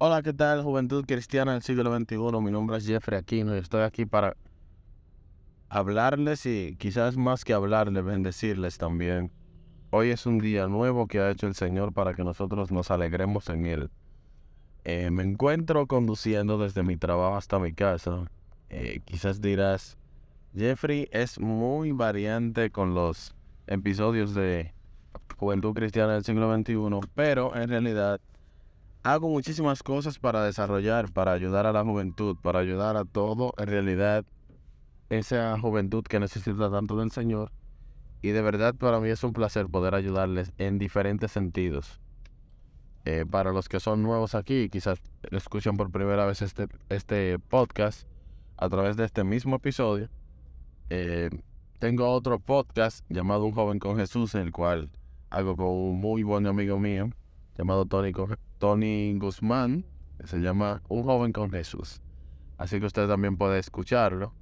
Hola, ¿qué tal, Juventud Cristiana del siglo XXI? Mi nombre es Jeffrey Aquino y estoy aquí para hablarles y quizás más que hablarles, bendecirles también. Hoy es un día nuevo que ha hecho el Señor para que nosotros nos alegremos en Él. Eh, me encuentro conduciendo desde mi trabajo hasta mi casa. Eh, quizás dirás, Jeffrey es muy variante con los episodios de Juventud Cristiana del siglo XXI, pero en realidad hago muchísimas cosas para desarrollar, para ayudar a la juventud, para ayudar a todo, en realidad, esa juventud que necesita tanto del Señor. Y de verdad para mí es un placer poder ayudarles en diferentes sentidos. Eh, para los que son nuevos aquí, quizás escuchan por primera vez este, este podcast a través de este mismo episodio, eh, tengo otro podcast llamado Un joven con Jesús, en el cual hago con un muy buen amigo mío llamado Tony, Tony Guzmán, que se llama Un joven con Jesús. Así que usted también puede escucharlo.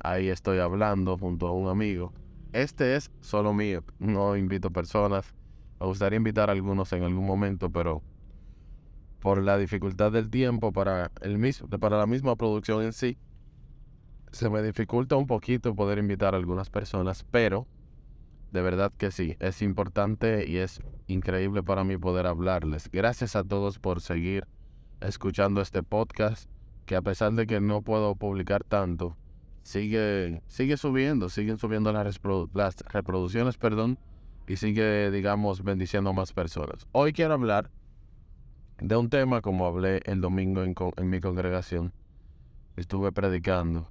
Ahí estoy hablando junto a un amigo. Este es solo mío, no invito personas. Me gustaría invitar a algunos en algún momento, pero por la dificultad del tiempo para, el mismo, para la misma producción en sí, se me dificulta un poquito poder invitar a algunas personas, pero de verdad que sí, es importante y es increíble para mí poder hablarles. Gracias a todos por seguir escuchando este podcast, que a pesar de que no puedo publicar tanto, sigue, sigue subiendo, siguen subiendo las, reproducciones, perdón, y sigue, digamos, bendiciendo a más personas. Hoy quiero hablar de un tema como hablé el domingo en mi congregación. Estuve predicando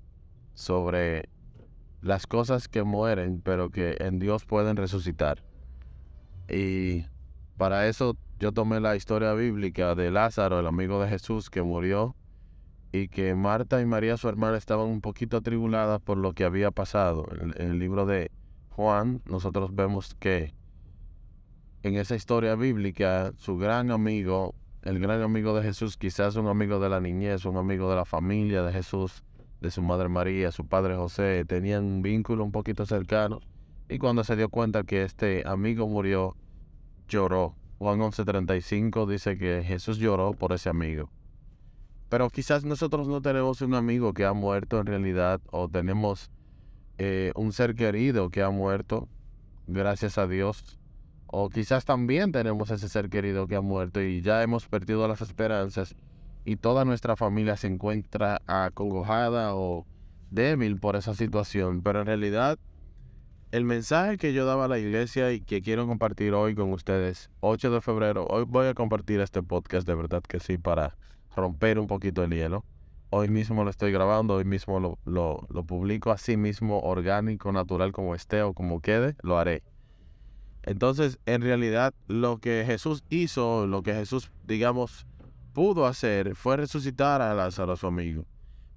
sobre las cosas que mueren, pero que en Dios pueden resucitar. Y para eso yo tomé la historia bíblica de Lázaro, el amigo de Jesús, que murió y que Marta y María, su hermana, estaban un poquito atribuladas por lo que había pasado. En, el libro de Juan, nosotros vemos que en esa historia bíblica, su gran amigo, el gran amigo de Jesús, quizás un amigo de la niñez, un amigo de la familia de Jesús, de su madre María, su padre José, tenían un vínculo un poquito cercano. Y cuando se dio cuenta que este amigo murió, lloró. Juan 11:35 dice que Jesús lloró por ese amigo. Pero quizás nosotros no tenemos un amigo que ha muerto en realidad o tenemos eh, un ser querido que ha muerto, gracias a Dios. O quizás también tenemos ese ser querido que ha muerto y ya hemos perdido las esperanzas y toda nuestra familia se encuentra acongojada o débil por esa situación. Pero en realidad, el mensaje que yo daba a la iglesia y que quiero compartir hoy con ustedes, 8 de febrero, hoy voy a compartir este podcast de verdad que sí, para romper un poquito el hielo. Hoy mismo lo estoy grabando, hoy mismo lo, lo, lo publico así mismo, orgánico, natural como esté o como quede, lo haré. Entonces, en realidad, lo que Jesús hizo, lo que Jesús, digamos, pudo hacer fue resucitar a Lázaro, a su amigo,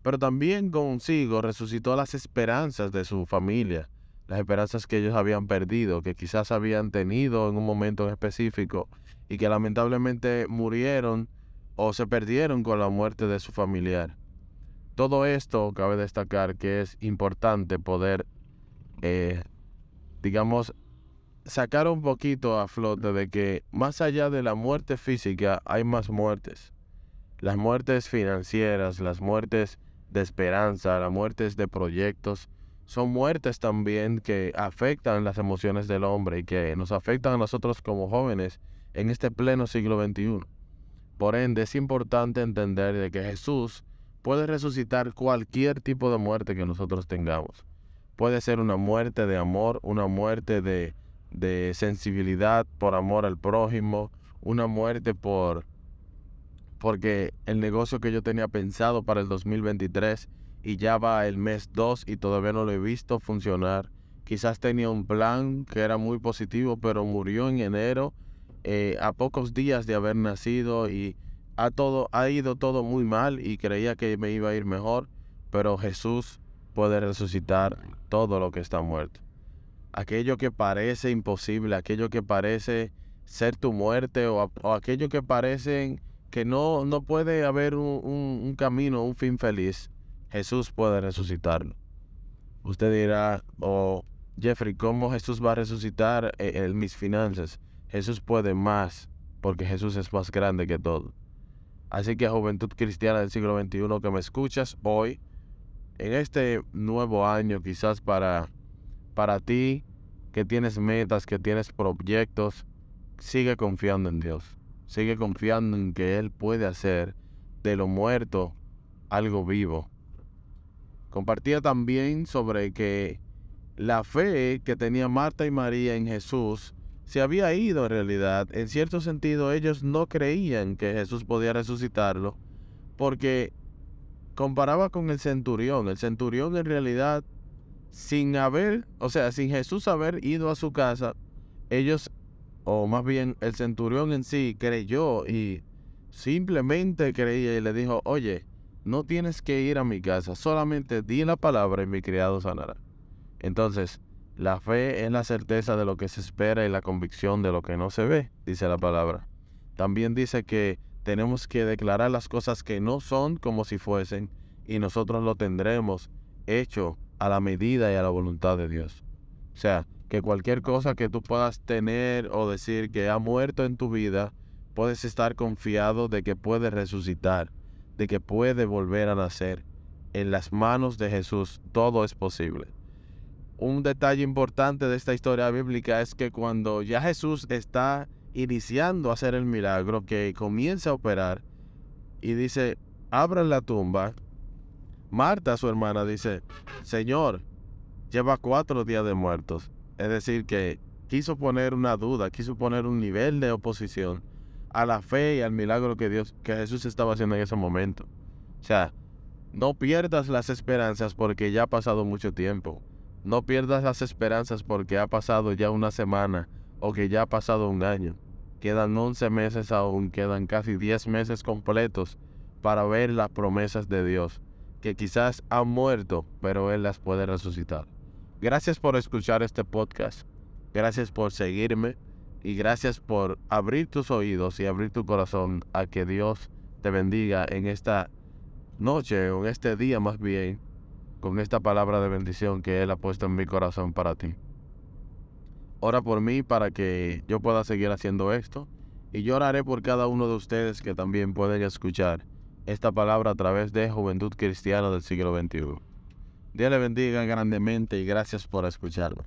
pero también consigo resucitó las esperanzas de su familia, las esperanzas que ellos habían perdido, que quizás habían tenido en un momento específico y que lamentablemente murieron o se perdieron con la muerte de su familiar. Todo esto cabe destacar que es importante poder, eh, digamos, sacar un poquito a flote de que más allá de la muerte física hay más muertes. Las muertes financieras, las muertes de esperanza, las muertes de proyectos, son muertes también que afectan las emociones del hombre y que nos afectan a nosotros como jóvenes en este pleno siglo XXI. Por ende, es importante entender de que Jesús puede resucitar cualquier tipo de muerte que nosotros tengamos. Puede ser una muerte de amor, una muerte de de sensibilidad por amor al prójimo, una muerte por porque el negocio que yo tenía pensado para el 2023 y ya va el mes 2 y todavía no lo he visto funcionar. Quizás tenía un plan que era muy positivo, pero murió en enero eh, a pocos días de haber nacido y ha, todo, ha ido todo muy mal y creía que me iba a ir mejor, pero Jesús puede resucitar todo lo que está muerto aquello que parece imposible, aquello que parece ser tu muerte o, aquello que parece que no, no puede haber un, camino, un fin feliz, Jesús puede resucitarlo. Usted dirá, oh, Jeffrey, ¿cómo Jesús va a resucitar eh, mis finanzas? Jesús puede más, porque Jesús es más grande que todo. Así que juventud cristiana del siglo XXI que me escuchas hoy, en este nuevo año quizás para, para ti que tienes metas, que tienes proyectos, sigue confiando en Dios. Sigue confiando en que Él puede hacer de lo muerto algo vivo. Compartía también sobre que la fe que tenía Marta y María en Jesús se había ido en realidad. En cierto sentido, ellos no creían que Jesús podía resucitarlo porque comparaba con el centurión. El centurión en realidad, sin haber, o sea, sin Jesús haber ido a su casa, ellos, o más bien el centurión en sí, creyó y simplemente creía y le dijo, oye, no tienes que ir a mi casa, solamente di la palabra y mi criado sanará. Entonces, la fe es la certeza de lo que se espera y la convicción de lo que no se ve, dice la palabra. También dice que tenemos que declarar las cosas que no son como si fuesen y nosotros lo tendremos hecho a la medida y a la voluntad de Dios. O sea, que cualquier cosa que tú puedas tener o decir que ha muerto en tu vida, puedes estar confiado de que puede resucitar, de que puede volver a nacer. En las manos de Jesús todo es posible un detalle importante de esta historia bíblica es que cuando ya Jesús está iniciando a hacer el milagro, que comienza a operar y dice, abran la tumba, Marta, su hermana, dice, Señor, lleva cuatro días de muertos. Es decir, que quiso poner una duda, quiso poner un nivel de oposición a la fe y al milagro que Dios, que Jesús estaba haciendo en ese momento. O sea, no pierdas las esperanzas porque ya ha pasado mucho tiempo. No pierdas las esperanzas porque ha pasado ya una semana o que ya ha pasado un año. Quedan 11 meses aún, quedan casi 10 meses completos para ver las promesas de Dios, que quizás han muerto, pero Él las puede resucitar. Gracias por escuchar este podcast, gracias por seguirme y gracias por abrir tus oídos y abrir tu corazón a que Dios te bendiga en esta noche o en este día más bien con esta palabra de bendición que Él ha puesto en mi corazón para ti. Ora por mí para que yo pueda seguir haciendo esto y yo oraré por cada uno de ustedes que también pueden escuchar esta palabra a través de Juventud Cristiana del siglo XXI. Dios le bendiga grandemente y gracias por escucharlo.